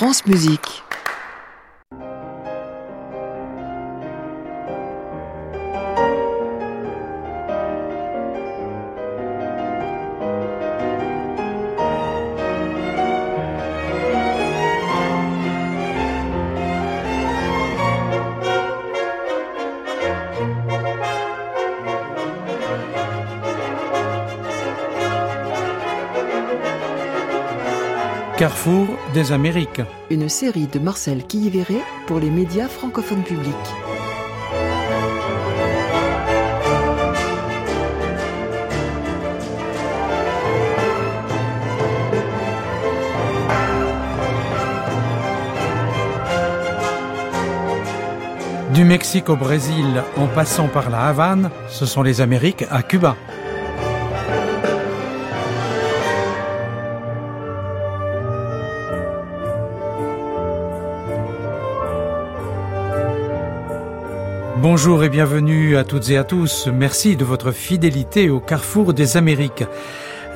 France Musique. Carrefour des Amériques. Une série de Marcel Quilliveré pour les médias francophones publics. Du Mexique au Brésil, en passant par la Havane, ce sont les Amériques à Cuba. Bonjour et bienvenue à toutes et à tous. Merci de votre fidélité au carrefour des Amériques.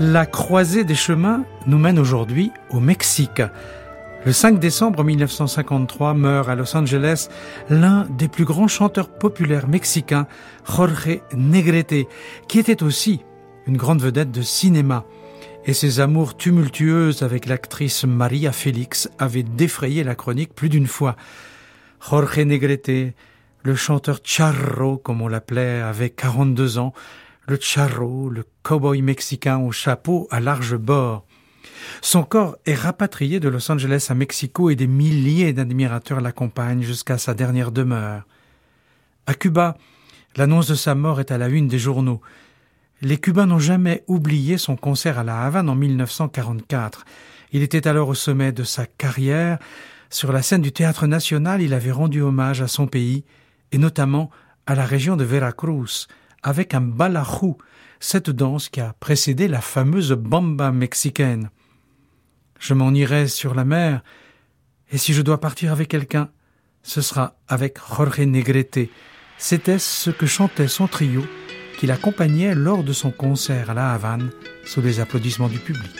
La croisée des chemins nous mène aujourd'hui au Mexique. Le 5 décembre 1953 meurt à Los Angeles l'un des plus grands chanteurs populaires mexicains, Jorge Negrete, qui était aussi une grande vedette de cinéma. Et ses amours tumultueuses avec l'actrice Maria Félix avaient défrayé la chronique plus d'une fois. Jorge Negrete, le chanteur charro, comme on l'appelait, avait 42 ans, le charro, le cowboy mexicain au chapeau à large bord. Son corps est rapatrié de Los Angeles à Mexico et des milliers d'admirateurs l'accompagnent jusqu'à sa dernière demeure. À Cuba, l'annonce de sa mort est à la une des journaux. Les Cubains n'ont jamais oublié son concert à La Havane en 1944. Il était alors au sommet de sa carrière. Sur la scène du Théâtre national, il avait rendu hommage à son pays et notamment à la région de Veracruz, avec un balajú, cette danse qui a précédé la fameuse bamba mexicaine. Je m'en irai sur la mer, et si je dois partir avec quelqu'un, ce sera avec Jorge Negrete. C'était ce que chantait son trio, qui l'accompagnait lors de son concert à La Havane, sous les applaudissements du public.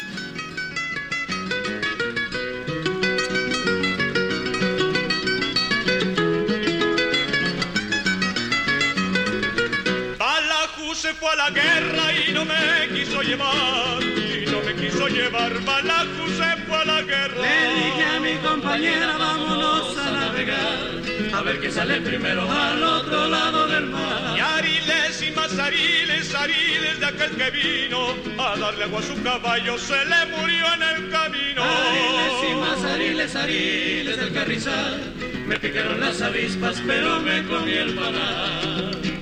La guerra y no me quiso llevar, y no me quiso llevar, Balacu se fue a la guerra. Le dije a mi compañera, vámonos a navegar, a ver qué sale primero al otro lado del mar. Y ariles y más ariles, ariles de aquel que vino a darle agua a su caballo, se le murió en el camino. Ariles y más ariles, ariles del carrizal, me picaron las avispas, pero me comí el panal.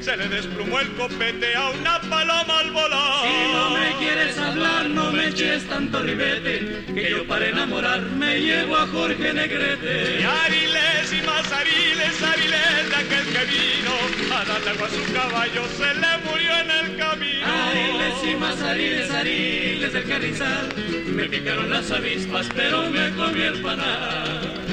Se le desplumó el copete a una paloma al volar. Si no me quieres hablar, no me eches tanto ribete, que yo para enamorarme llevo a Jorge Negrete. Y ariles y más ariles, ariles de aquel que vino a darle agua a su caballo, se le murió en el camino. Ariles y más ariles, ariles del carrizal, me picaron las avispas, pero me comí el panal.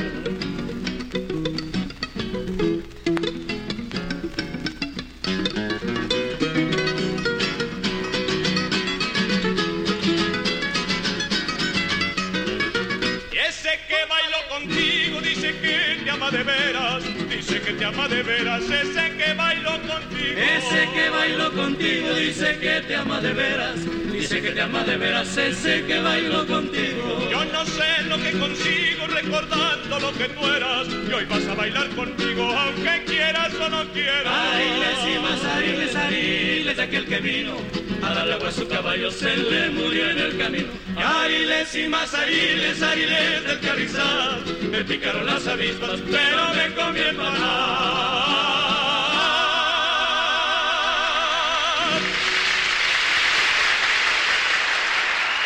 De veras, dice que te ama de veras, ese que bailó contigo. Ese que bailó contigo dice que te ama de veras, dice que te ama de veras, ese que bailó contigo. Yo no sé lo que consigo recordando lo que tú eras, y hoy vas a bailar conmigo, aunque quieras o no quieras. Ariles y más ariles, ariles de aquel que vino,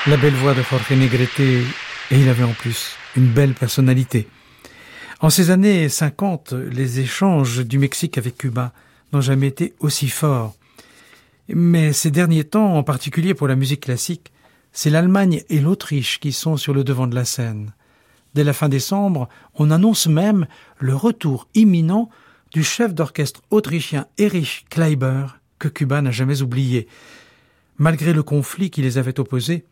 La belle voix de Jorge Negrete, et il avait en plus une belle personnalité. En ces années 50, les échanges du Mexique avec Cuba n'ont jamais été aussi forts. Mais ces derniers temps, en particulier pour la musique classique, c'est l'Allemagne et l'Autriche qui sont sur le devant de la scène. Dès la fin décembre, on annonce même le retour imminent du chef d'orchestre autrichien Erich Kleiber, que Cuba n'a jamais oublié. Malgré le conflit qui les avait opposés,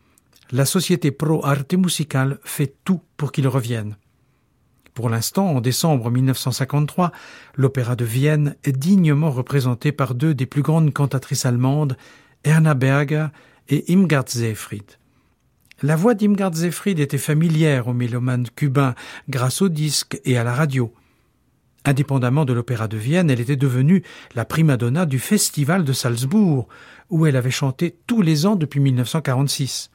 la société Pro Arte Musical fait tout pour qu'ils reviennent. Pour l'instant, en décembre 1953, l'opéra de Vienne est dignement représenté par deux des plus grandes cantatrices allemandes, Erna Berger et Imgard Seefried. La voix d'Imgard Seefried était familière aux mélomanes cubains grâce au disque et à la radio. Indépendamment de l'opéra de Vienne, elle était devenue la prima donna du festival de Salzbourg, où elle avait chanté tous les ans depuis 1946.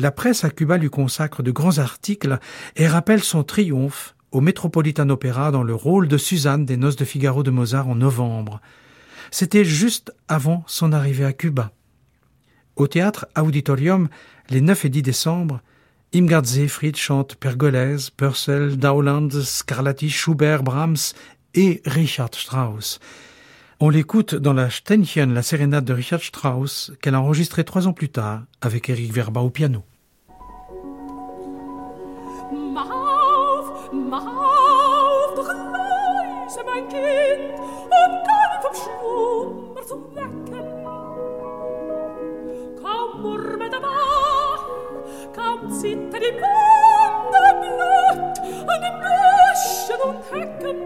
La presse à Cuba lui consacre de grands articles et rappelle son triomphe au Metropolitan Opera dans le rôle de Suzanne des Noces de Figaro de Mozart en novembre. C'était juste avant son arrivée à Cuba. Au théâtre Auditorium, les 9 et 10 décembre, Imgard Seefried chante Pergolèse, Purcell, Dowland, Scarlatti, Schubert, Brahms et Richard Strauss. On l'écoute dans la Ständchen, la sérénade de Richard Strauss, qu'elle a enregistrée trois ans plus tard avec Eric Verba au piano. Mach auf, doch leise, mein Kind, um und kann vom Schlummer zu wecken. Kaum murme er wach, kaum zittert im Wunde Blut an den Büschen und Hecken.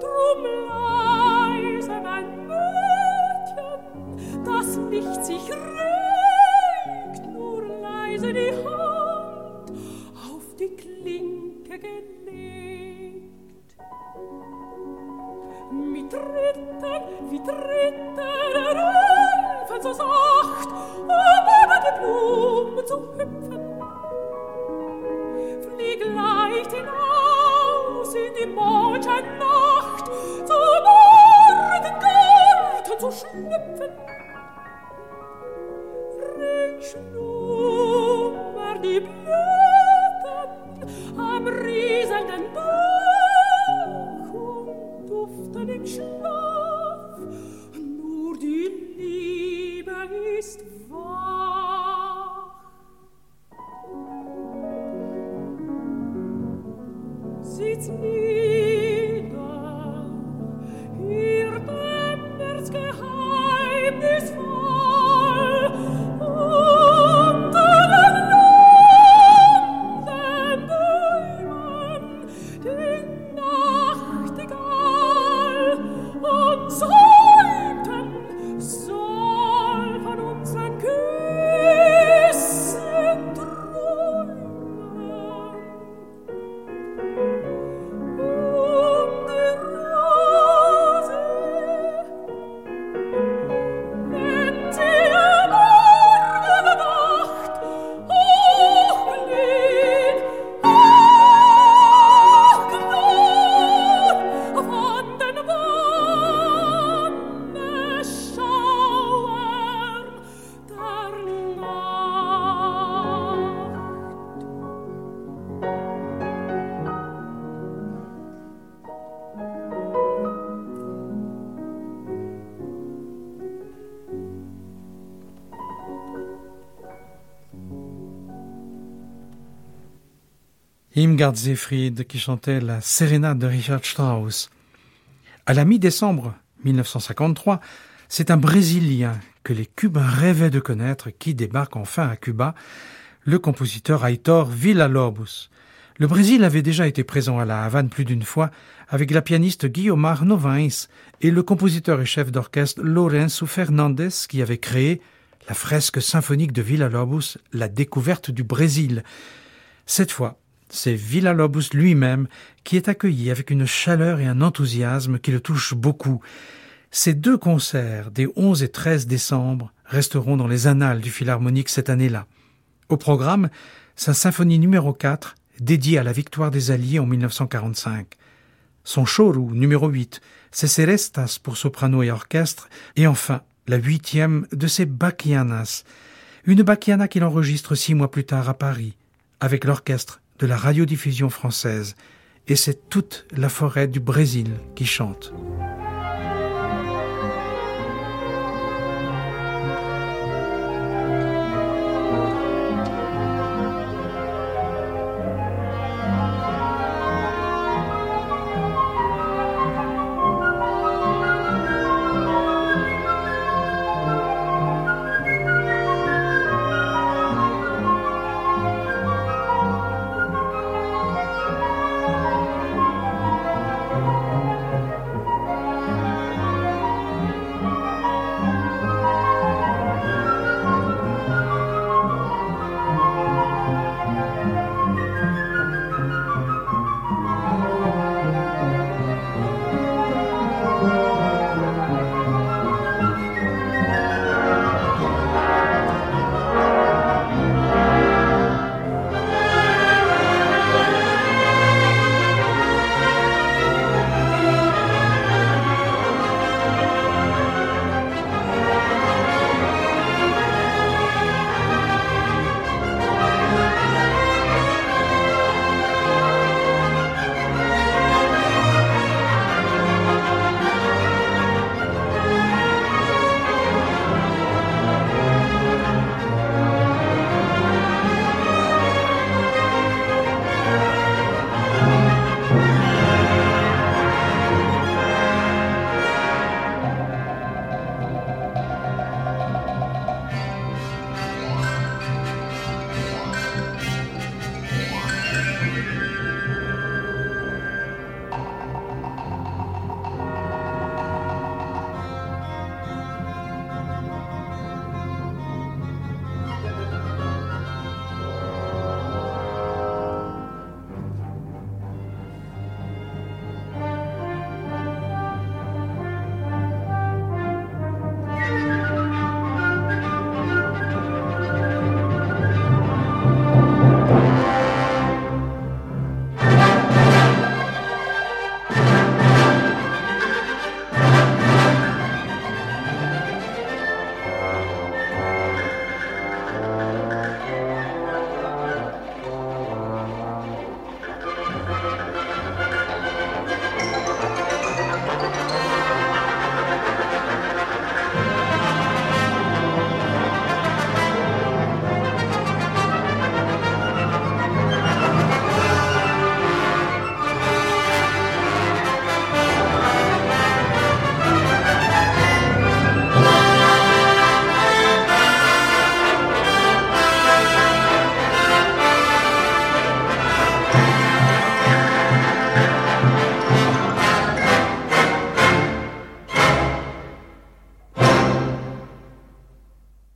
Drum leise, mein Mädchen, dass nicht sich regt, nur leise die Hand. Klinke gelegt. Mit Tritten, wie Tritten, rufen so sacht, um über die Blumen zu hüpfen. Flieg leicht hinaus in die Mondscheinnacht, zum Morgengarten zu schlüpfen. Ring schlummer die Blüten am and Imgard Seefried qui chantait la sérénade de Richard Strauss. À la mi-décembre 1953, c'est un Brésilien que les Cubains rêvaient de connaître qui débarque enfin à Cuba, le compositeur Aitor Villa-Lobos. Le Brésil avait déjà été présent à la Havane plus d'une fois avec la pianiste Guiomar Novins et le compositeur et chef d'orchestre Lourenço Fernandes qui avait créé la fresque symphonique de Villa-Lobos, la découverte du Brésil. Cette fois, c'est Villa-Lobos lui-même qui est accueilli avec une chaleur et un enthousiasme qui le touchent beaucoup. Ces deux concerts des 11 et 13 décembre resteront dans les annales du Philharmonique cette année-là. Au programme, sa symphonie numéro 4, dédiée à la victoire des Alliés en 1945. Son chorou numéro 8, ses Serestas pour soprano et orchestre, et enfin la huitième de ses Bachianas, une Bachiana qu'il enregistre six mois plus tard à Paris, avec l'orchestre de la radiodiffusion française, et c'est toute la forêt du Brésil qui chante.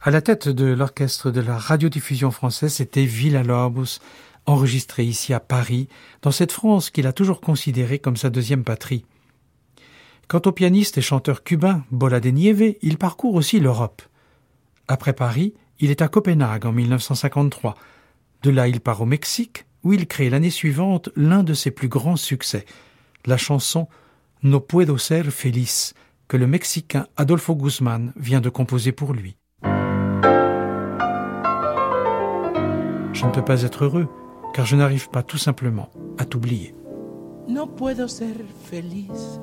À la tête de l'orchestre de la radiodiffusion française, c'était Villa-Lobos, enregistré ici à Paris, dans cette France qu'il a toujours considérée comme sa deuxième patrie. Quant au pianiste et chanteur cubain Bola de Nieve, il parcourt aussi l'Europe. Après Paris, il est à Copenhague en 1953. De là, il part au Mexique, où il crée l'année suivante l'un de ses plus grands succès, la chanson No puedo ser feliz, que le Mexicain Adolfo Guzman vient de composer pour lui. Je ne peux pas être heureux, car je n'arrive pas tout simplement à t'oublier. No puedo ser feliz.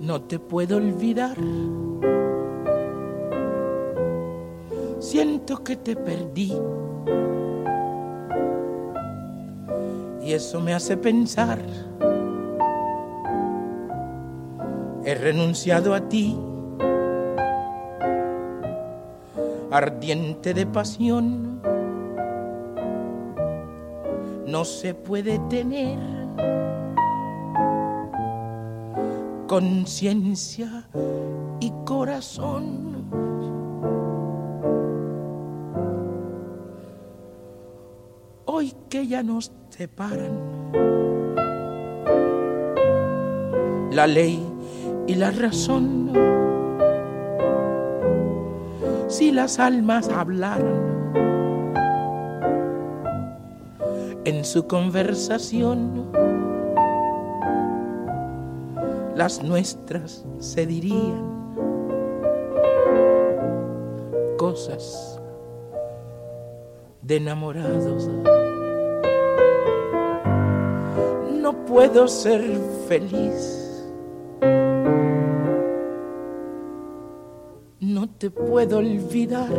No te puedo olvidar. Siento que te perdí. Y eso me hace pensar. He renunciado a ti. Ardiente de pasión. No se puede tener conciencia y corazón. Hoy que ya nos separan la ley y la razón, si las almas hablaran en su conversación, las nuestras se dirían cosas de enamorados. No puedo ser feliz. Te puedo olvidar.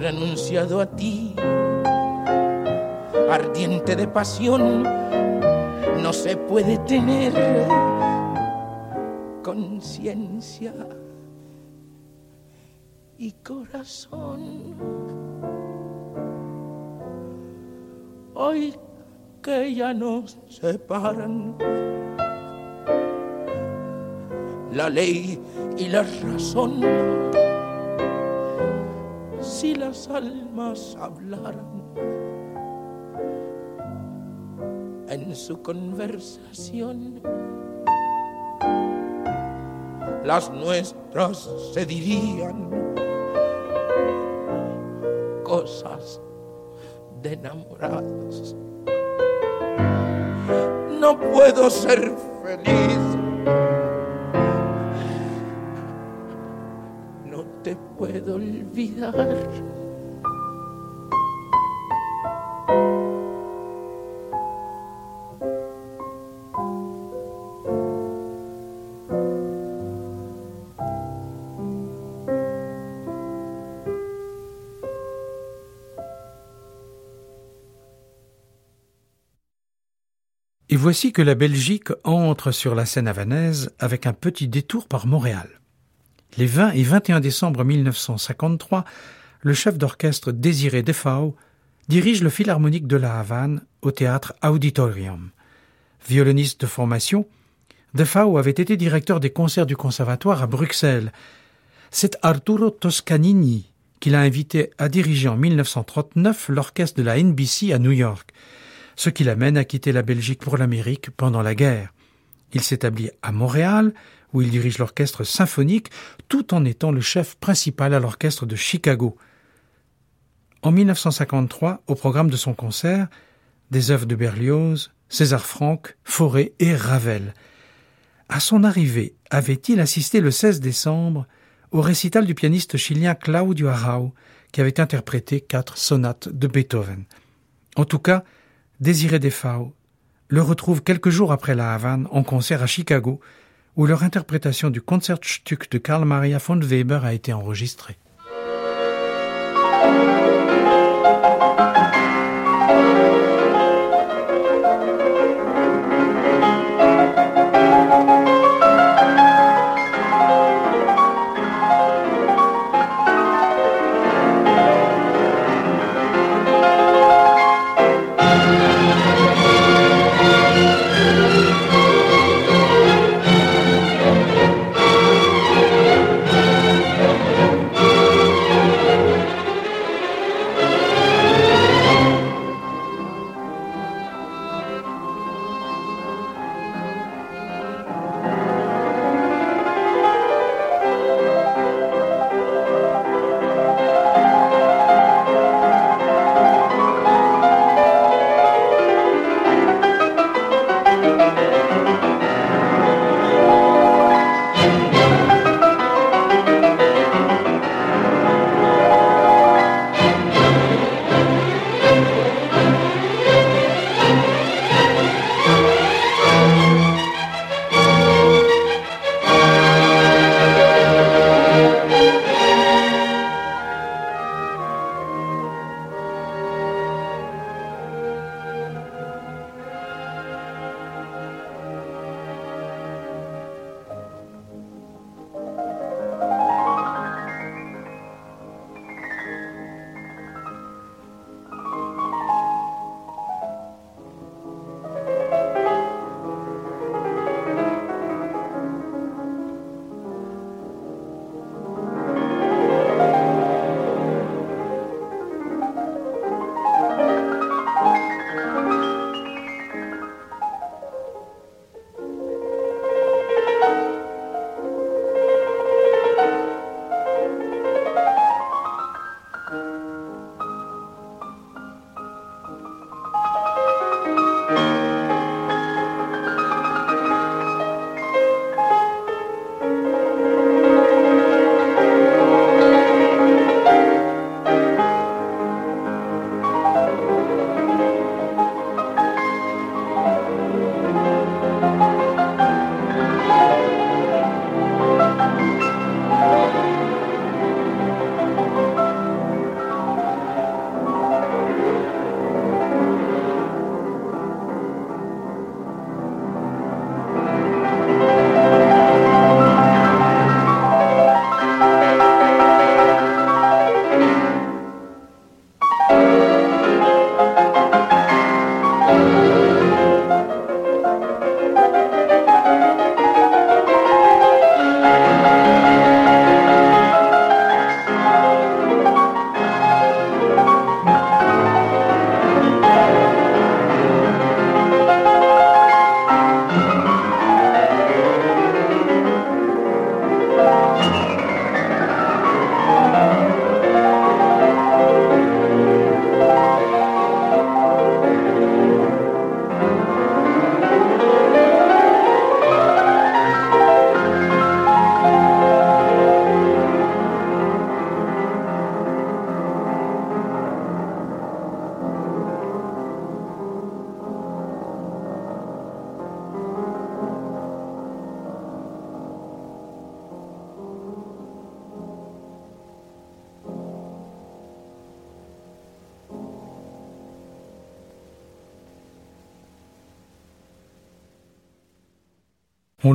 renunciado a ti, ardiente de pasión, se puede tener conciencia y corazón. Hoy que ya nos separan la ley y la razón si las almas hablaran en su conversación, las nuestras se dirían cosas de enamorados. No puedo ser feliz te puedo olvidar. Et voici que la Belgique entre sur la scène havanaise avec un petit détour par Montréal. Les 20 et 21 décembre 1953, le chef d'orchestre Désiré Defao dirige le Philharmonique de la Havane au théâtre Auditorium. Violoniste de formation, Defao avait été directeur des concerts du conservatoire à Bruxelles. C'est Arturo Toscanini qui l'a invité à diriger en 1939 l'orchestre de la NBC à New York, ce qui l'amène à quitter la Belgique pour l'Amérique pendant la guerre. Il s'établit à Montréal où il dirige l'orchestre symphonique tout en étant le chef principal à l'orchestre de Chicago. En 1953, au programme de son concert, des œuvres de Berlioz, César Franck, Fauré et Ravel. À son arrivée, avait-il assisté le 16 décembre au récital du pianiste chilien Claudio Arau, qui avait interprété quatre sonates de Beethoven. En tout cas, Désiré Defao le retrouve quelques jours après la Havane en concert à Chicago où leur interprétation du Concertstück de Karl Maria von Weber a été enregistrée.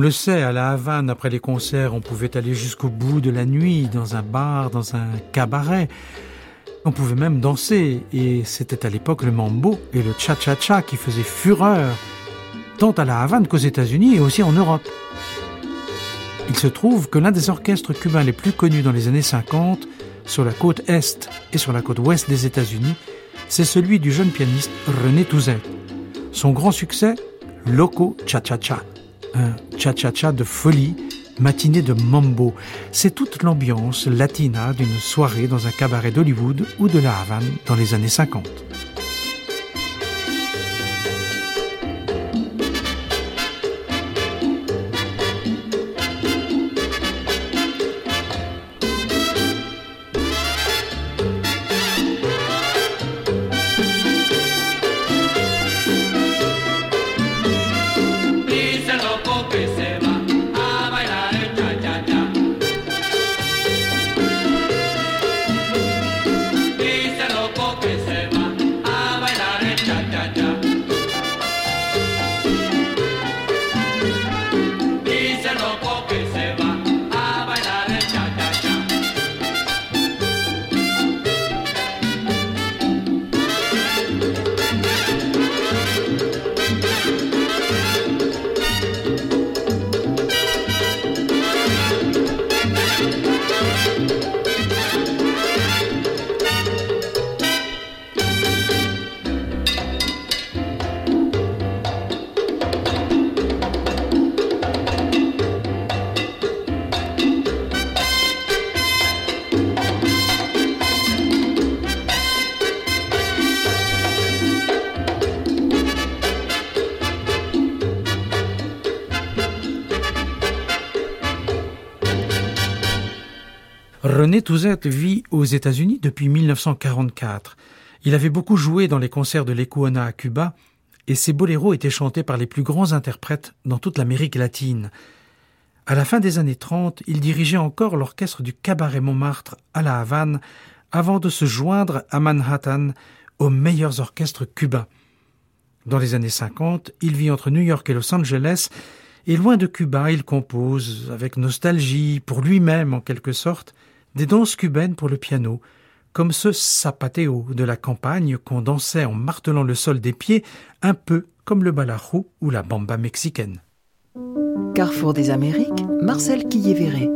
Le sait, à la Havane, après les concerts, on pouvait aller jusqu'au bout de la nuit, dans un bar, dans un cabaret. On pouvait même danser, et c'était à l'époque le mambo et le cha-cha-cha qui faisaient fureur, tant à la Havane qu'aux États-Unis et aussi en Europe. Il se trouve que l'un des orchestres cubains les plus connus dans les années 50, sur la côte est et sur la côte ouest des États-Unis, c'est celui du jeune pianiste René Touzet. Son grand succès, Loco Cha-Cha-Cha, un cha-cha-cha de folie, matinée de mambo. C'est toute l'ambiance latina d'une soirée dans un cabaret d'Hollywood ou de la Havane dans les années 50. René Touzet vit aux États-Unis depuis 1944. Il avait beaucoup joué dans les concerts de l'Ecuona à Cuba et ses boléros étaient chantés par les plus grands interprètes dans toute l'Amérique latine. À la fin des années 30, il dirigeait encore l'orchestre du Cabaret Montmartre à La Havane avant de se joindre à Manhattan aux meilleurs orchestres cubains. Dans les années 50, il vit entre New York et Los Angeles et loin de Cuba, il compose, avec nostalgie, pour lui-même en quelque sorte, des danses cubaines pour le piano, comme ce sapateo de la campagne qu'on dansait en martelant le sol des pieds, un peu comme le balajo ou la bamba mexicaine. Carrefour des Amériques, Marcel Quillévéré.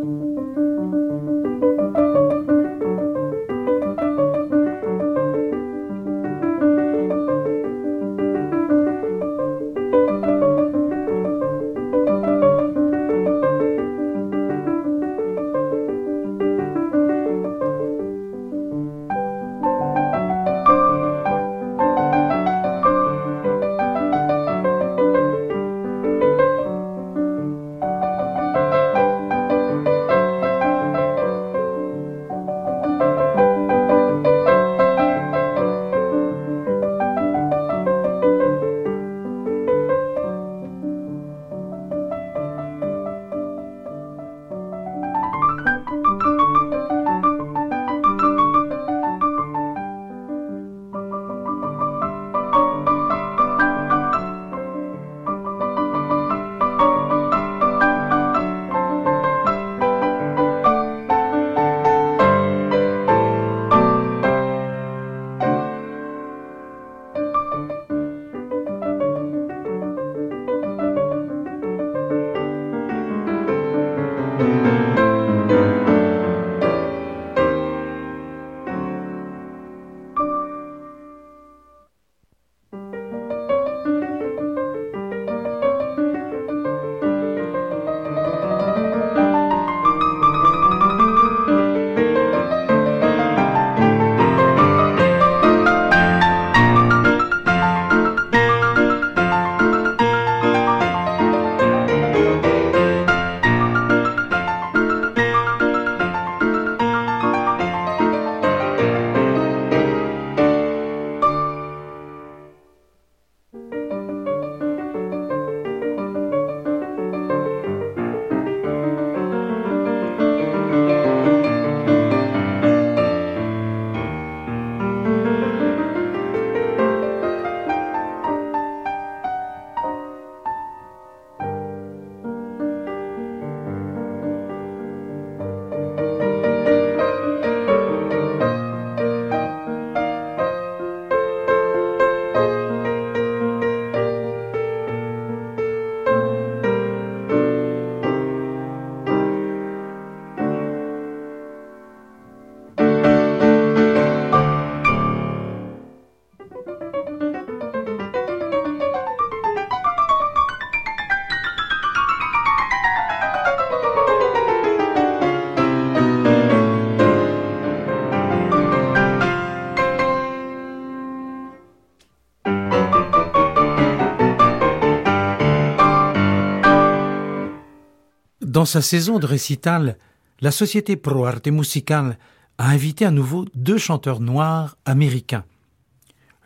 Dans sa saison de récital, la société Pro Arte Musical a invité à nouveau deux chanteurs noirs américains.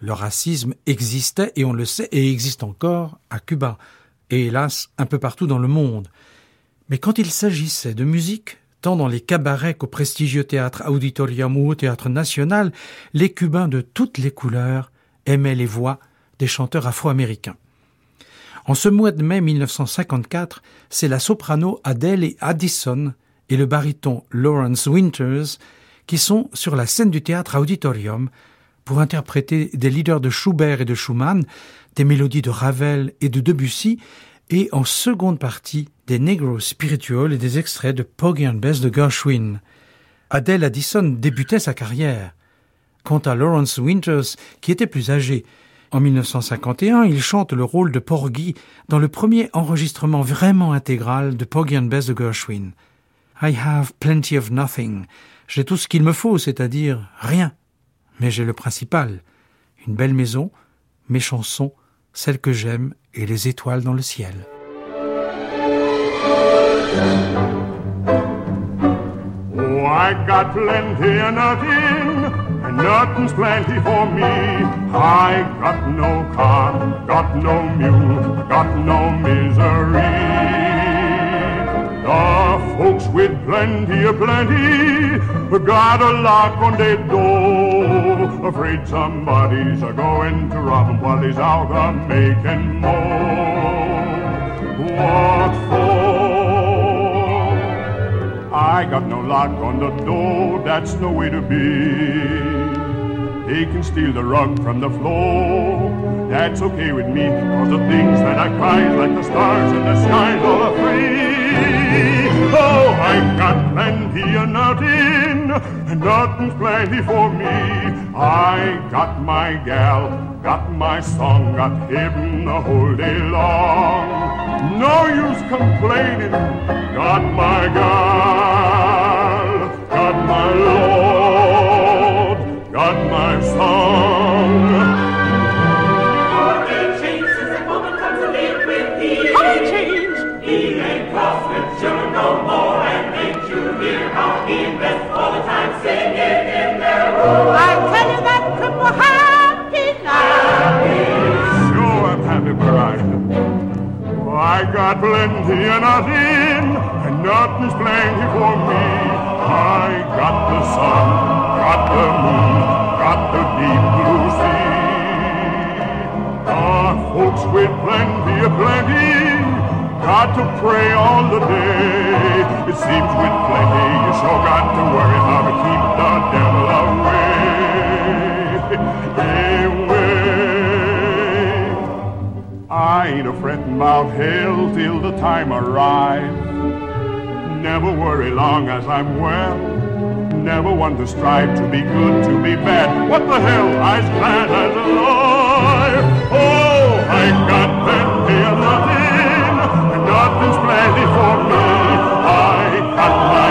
Le racisme existait, et on le sait, et existe encore à Cuba, et hélas un peu partout dans le monde. Mais quand il s'agissait de musique, tant dans les cabarets qu'au prestigieux théâtre Auditorium ou au théâtre national, les Cubains de toutes les couleurs aimaient les voix des chanteurs afro-américains. En ce mois de mai 1954, c'est la soprano Adele et Addison et le baryton Lawrence Winters qui sont sur la scène du théâtre Auditorium pour interpréter des leaders de Schubert et de Schumann, des mélodies de Ravel et de Debussy, et en seconde partie des Negro Spirituals et des extraits de Poggy and Bess de Gershwin. Adele Addison débutait sa carrière. Quant à Lawrence Winters, qui était plus âgé, en 1951, il chante le rôle de Porgy dans le premier enregistrement vraiment intégral de Poggy and Bess de Gershwin. I have plenty of nothing. J'ai tout ce qu'il me faut, c'est-à-dire rien. Mais j'ai le principal. Une belle maison, mes chansons, celles que j'aime et les étoiles dans le ciel. Oh, I got plenty of nothing, and nothing's plenty for me. I got no car, got no mule, got no misery. The folks with plenty of plenty got a lock on their door, afraid somebody's a going to rob them while he's out a making more. What for? I got no lock on the door, that's the way to be. They can steal the rug from the floor. That's okay with me, cause the things that I prize, like the stars in the sky, all are free. Oh, I've got plenty of nothing, and nothing's plenty for me. I got my gal, got my song, got him the whole day long. No use complaining, got my gal, got my Lord, I got plenty of nothing, and nothing's plenty for me. I got the sun, got the moon, got the deep blue sea. Ah, folks with plenty of plenty, got to pray all the day. It seems with plenty, you sure got to worry how to keep the devil away. Away. I ain't a fretting about hell till the time arrives. Never worry long as I'm well. Never want to strive to be good, to be bad. What the hell? I's glad as alive. Oh, I got plenty of nothing, nothing's plenty for me. I got my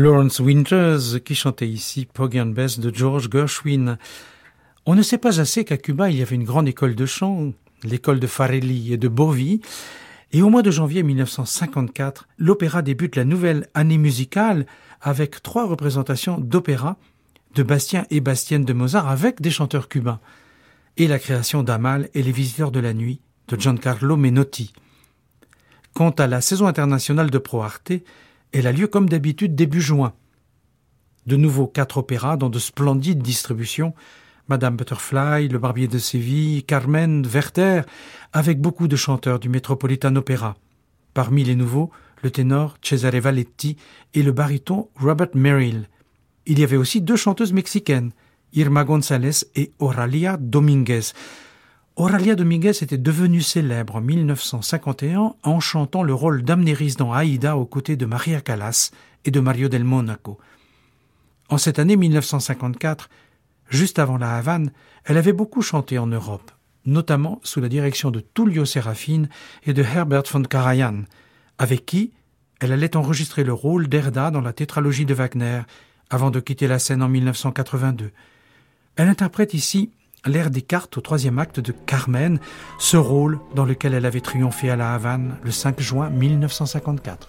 Lawrence Winters qui chantait ici Poggy and Bess de George Gershwin. On ne sait pas assez qu'à Cuba il y avait une grande école de chant, l'école de Farelli et de Bovi, et au mois de janvier 1954, l'opéra débute la nouvelle année musicale avec trois représentations d'opéra de Bastien et Bastienne de Mozart avec des chanteurs cubains, et la création d'Amal et les visiteurs de la nuit de Giancarlo Menotti. Quant à la saison internationale de Pro Arte, elle a lieu comme d'habitude début juin. De nouveau quatre opéras dans de splendides distributions, Madame Butterfly, Le Barbier de Séville, Carmen, Werther, avec beaucoup de chanteurs du Metropolitan Opera. Parmi les nouveaux, le ténor Cesare Valetti et le baryton Robert Merrill. Il y avait aussi deux chanteuses mexicaines, Irma González et Oralia Dominguez. Oralia Dominguez était devenue célèbre en 1951 en chantant le rôle d'Amnéris dans Aïda aux côtés de Maria Callas et de Mario del Monaco. En cette année 1954, Juste avant la Havane, elle avait beaucoup chanté en Europe, notamment sous la direction de Tullio Serafine et de Herbert von Karajan, avec qui elle allait enregistrer le rôle d'Erda dans la tétralogie de Wagner avant de quitter la scène en 1982. Elle interprète ici l'air des cartes au troisième acte de Carmen, ce rôle dans lequel elle avait triomphé à la Havane le 5 juin 1954.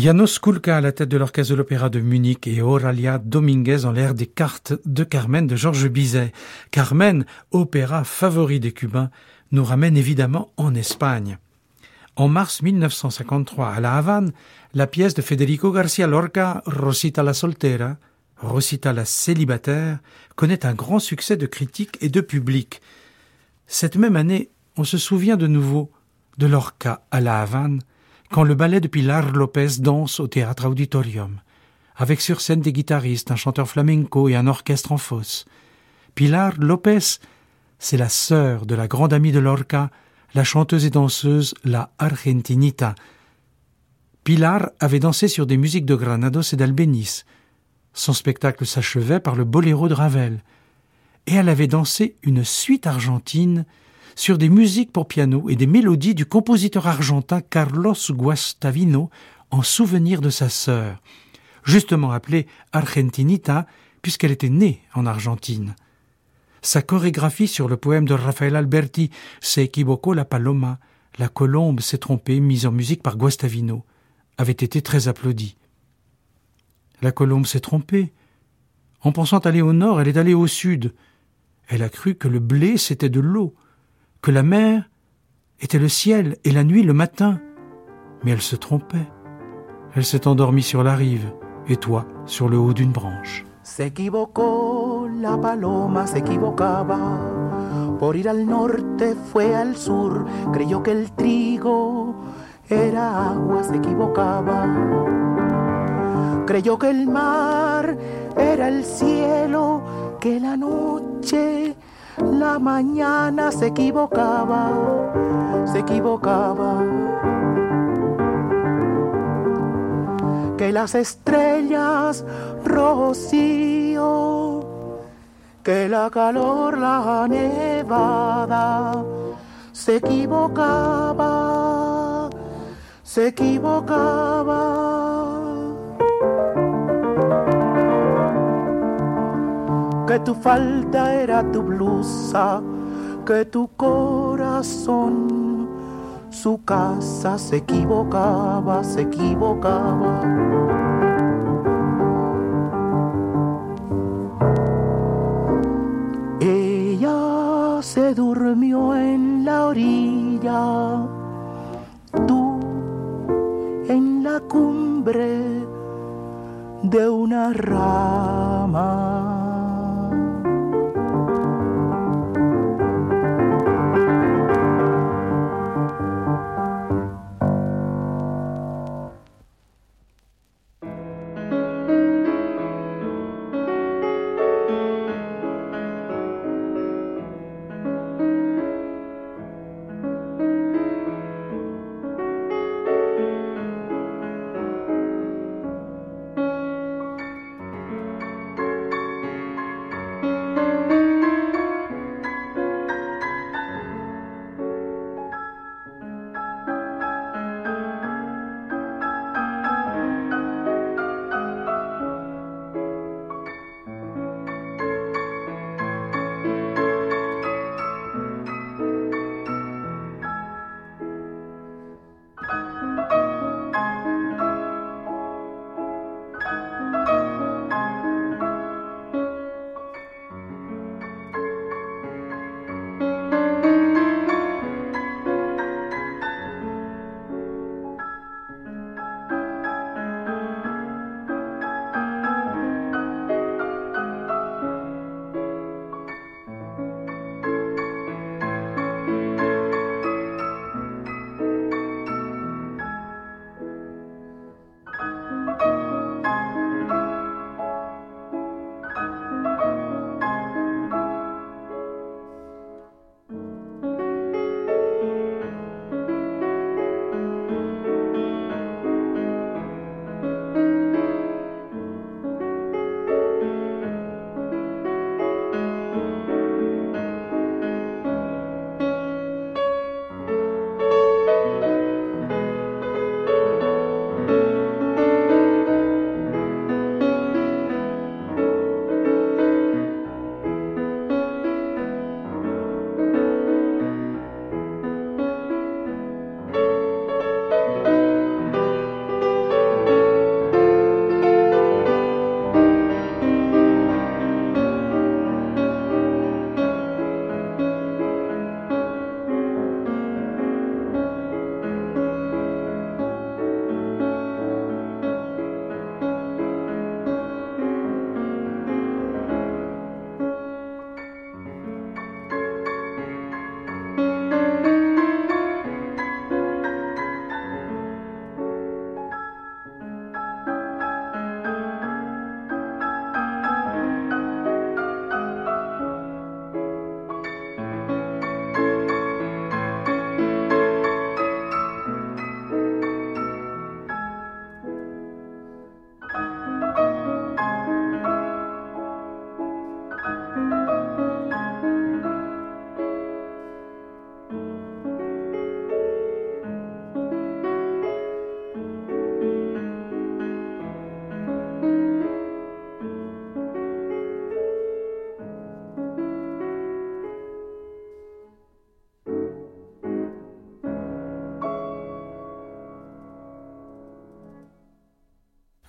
Janos Kulka à la tête de l'orchestre de l'Opéra de Munich et Auralia Dominguez en l'air des cartes de Carmen de Georges Bizet. Carmen, opéra favori des Cubains, nous ramène évidemment en Espagne. En mars 1953, à La Havane, la pièce de Federico Garcia Lorca, Rosita la Soltera, Rosita la célibataire, connaît un grand succès de critique et de public. Cette même année, on se souvient de nouveau de Lorca à La Havane, quand le ballet de Pilar Lopez danse au théâtre Auditorium, avec sur scène des guitaristes, un chanteur flamenco et un orchestre en fosse. Pilar Lopez, c'est la sœur de la grande amie de Lorca, la chanteuse et danseuse La Argentinita. Pilar avait dansé sur des musiques de Granados et d'Albéniz. Son spectacle s'achevait par le boléro de Ravel. Et elle avait dansé une suite argentine sur des musiques pour piano et des mélodies du compositeur argentin Carlos Guastavino en souvenir de sa sœur, justement appelée Argentinita puisqu'elle était née en Argentine. Sa chorégraphie sur le poème de Rafael Alberti Se equivocó la paloma, la colombe s'est trompée, mise en musique par Guastavino, avait été très applaudie. La colombe s'est trompée. En pensant aller au nord, elle est allée au sud. Elle a cru que le blé c'était de l'eau que la mer était le ciel et la nuit le matin. Mais elle se trompait. Elle s'est endormie sur la rive, et toi sur le haut d'une branche. S'equivocó la paloma, se equivocaba. Por ir al norte fue al sur, creyó que el trigo era agua, se equivocaba. Creyó que el mar era el cielo, que la noche, la mañana se equivocaba, se equivocaba. Que las estrellas rocío, que la calor, la nevada, se equivocaba, se equivocaba. Que tu falta era tu blusa, que tu corazón, su casa se equivocaba, se equivocaba. Ella se durmió en la orilla, tú en la cumbre de una rama.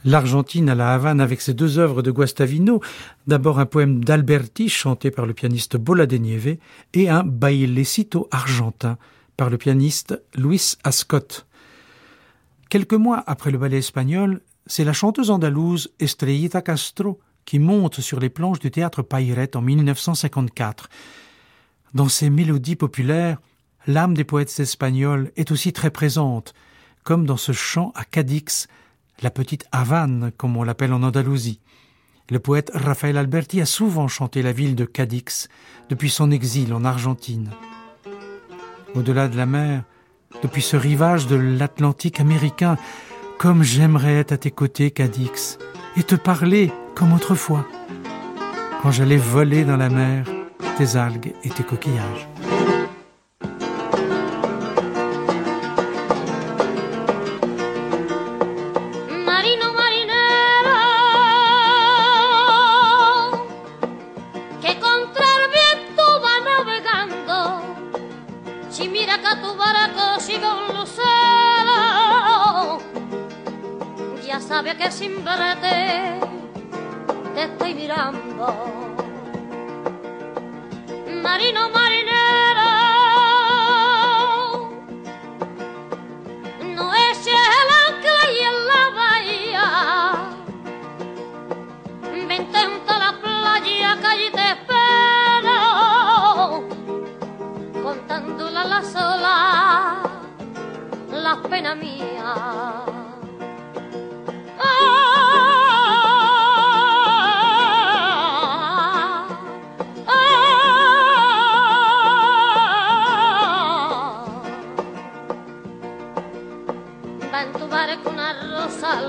l'Argentine à la Havane avec ses deux œuvres de Guastavino, d'abord un poème d'Alberti chanté par le pianiste Bola de Nieve et un bailecito argentin par le pianiste Luis Ascot. Quelques mois après le ballet espagnol, c'est la chanteuse andalouse Estrellita Castro qui monte sur les planches du théâtre Payrette en 1954. Dans ses mélodies populaires, l'âme des poètes espagnols est aussi très présente, comme dans ce chant à Cadix la petite Havane, comme on l'appelle en Andalousie. Le poète Rafael Alberti a souvent chanté la ville de Cadix depuis son exil en Argentine. Au-delà de la mer, depuis ce rivage de l'Atlantique américain, comme j'aimerais être à tes côtés, Cadix, et te parler comme autrefois, quand j'allais voler dans la mer tes algues et tes coquillages.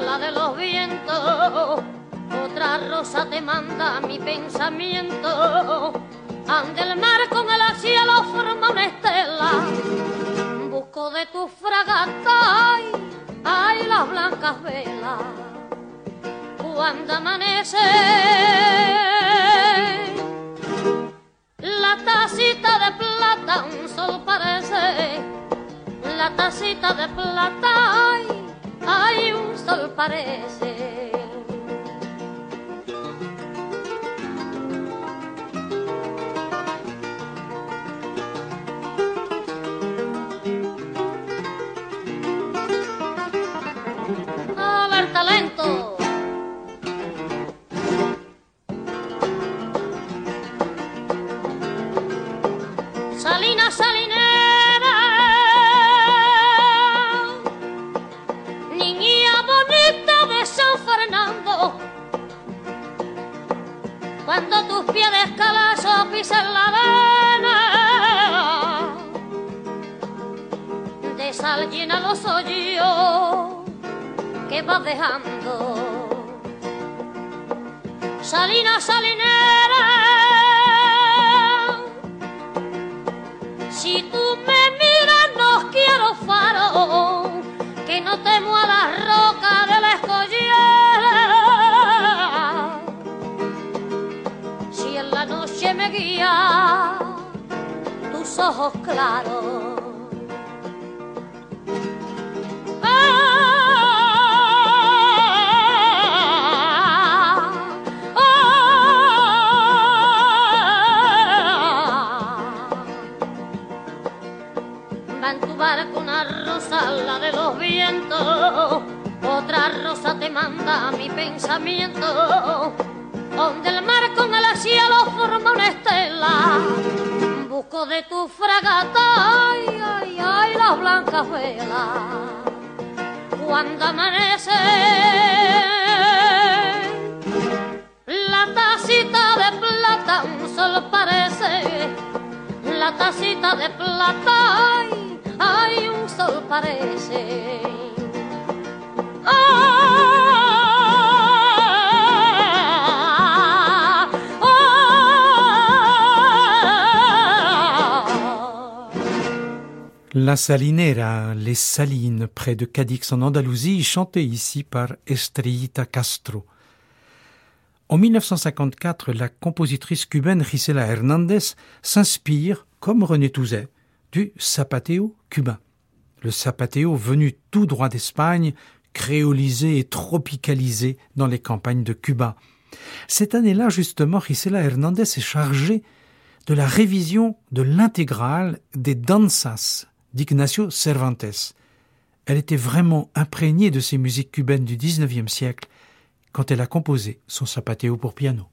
La de los vientos, otra rosa te manda mi pensamiento. Ande el mar con el cielo forma una estela, busco de tu fragata, ay, ay las blancas velas. Cuando amanece, la tacita de plata un sol parece, la tacita de plata, ay, hay un sol parece. Cuando tus pies descalazos pisan la arena. De sal llena los hoyos que vas dejando. Salina, salinera, si tú me miras no quiero faro, que no temo a la roca tus ojos claros. Ah. Va en tu barco una rosa, la de los vientos, otra rosa te manda mi pensamiento, donde el mar con el cielo forma una estela. Busco de tu fragata, ay, ay, ay, las blancas velas. Cuando amanece, la tacita de plata un sol parece. La tacita de plata, ay, ay, un sol parece. La Salinera, les salines près de Cadix en Andalousie, chantée ici par Estrellita Castro. En 1954, la compositrice cubaine Gisela Hernandez s'inspire, comme René Touzet, du zapateo cubain. Le zapateo venu tout droit d'Espagne, créolisé et tropicalisé dans les campagnes de Cuba. Cette année-là, justement, Gisela Hernandez est chargée de la révision de l'intégrale des danzas d'Ignacio Cervantes. Elle était vraiment imprégnée de ces musiques cubaines du XIXe siècle quand elle a composé son sapateo pour piano.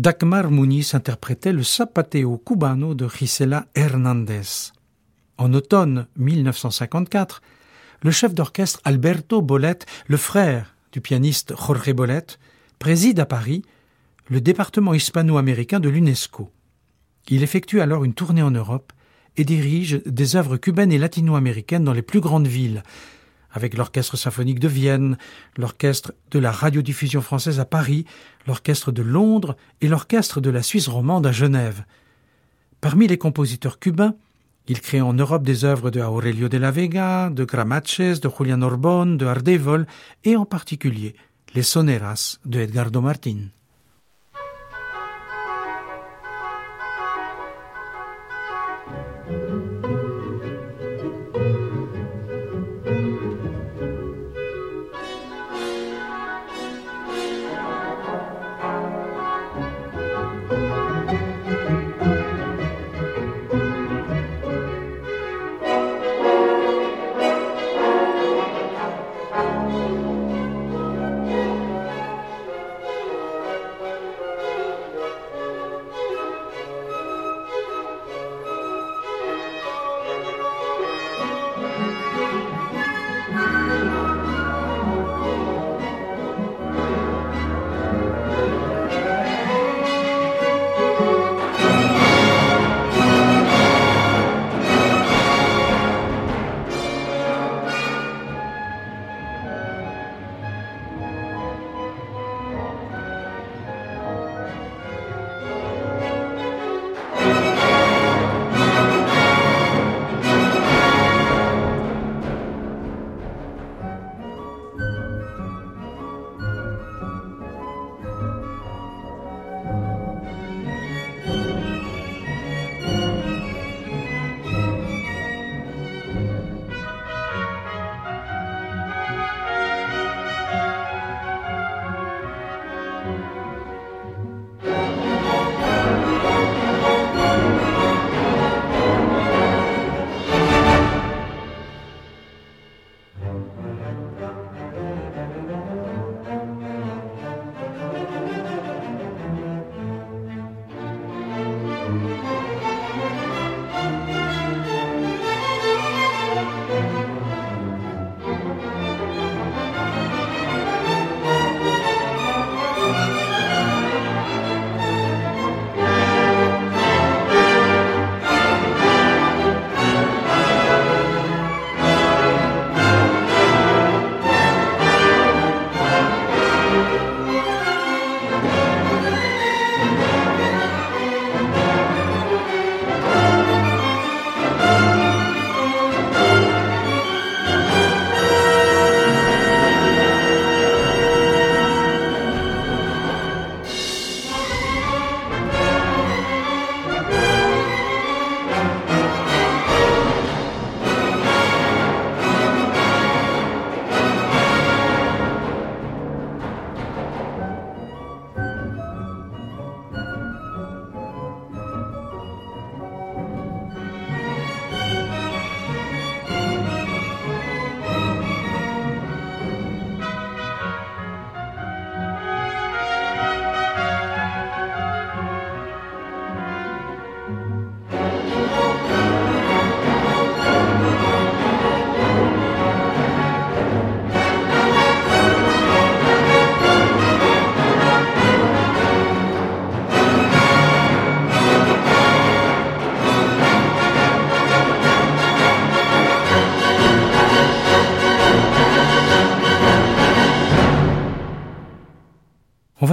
Dagmar Muniz interprétait le Zapateo cubano de Gisela Hernández. En automne 1954, le chef d'orchestre Alberto Bolet, le frère du pianiste Jorge Bolet, préside à Paris le département hispano-américain de l'UNESCO. Il effectue alors une tournée en Europe et dirige des œuvres cubaines et latino-américaines dans les plus grandes villes, avec l'Orchestre symphonique de Vienne, l'Orchestre de la radiodiffusion française à Paris, l'Orchestre de Londres et l'Orchestre de la Suisse romande à Genève. Parmi les compositeurs cubains, il crée en Europe des œuvres de Aurelio de la Vega, de Gramaches, de Julian Orbon, de Ardevol et en particulier les Soneras de Edgardo Martin.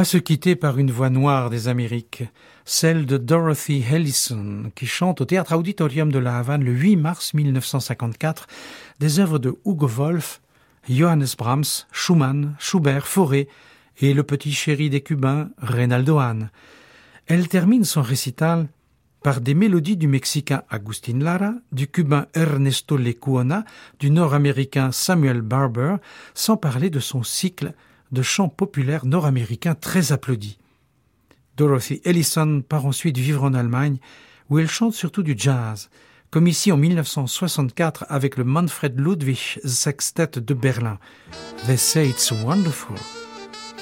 Se quitter par une voix noire des Amériques, celle de Dorothy Ellison, qui chante au Théâtre Auditorium de la Havane le 8 mars 1954 des œuvres de Hugo Wolf, Johannes Brahms, Schumann, Schubert, Fauré et le petit chéri des Cubains, Reynaldo Hahn. Elle termine son récital par des mélodies du Mexicain Agustin Lara, du Cubain Ernesto Lecuona, du Nord-Américain Samuel Barber, sans parler de son cycle de chants populaires nord-américains très applaudis. Dorothy Ellison part ensuite vivre en Allemagne, où elle chante surtout du jazz, comme ici en 1964 avec le Manfred Ludwig Sextet de Berlin. They say it's wonderful.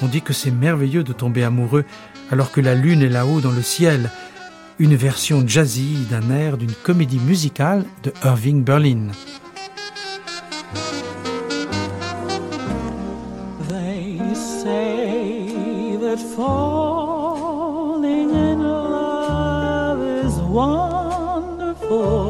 On dit que c'est merveilleux de tomber amoureux alors que la lune est là-haut dans le ciel, une version jazzy d'un air d'une comédie musicale de Irving Berlin. that falling in love is wonderful.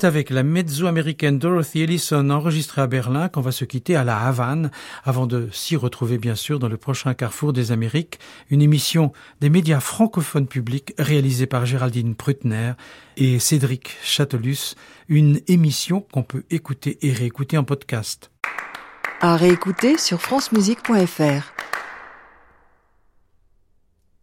C'est avec la mezzo-américaine Dorothy Ellison enregistrée à Berlin qu'on va se quitter à la Havane avant de s'y retrouver bien sûr dans le prochain Carrefour des Amériques, une émission des médias francophones publics réalisée par Géraldine Prutner et Cédric Chatelus, une émission qu'on peut écouter et réécouter en podcast. À réécouter sur francemusique.fr.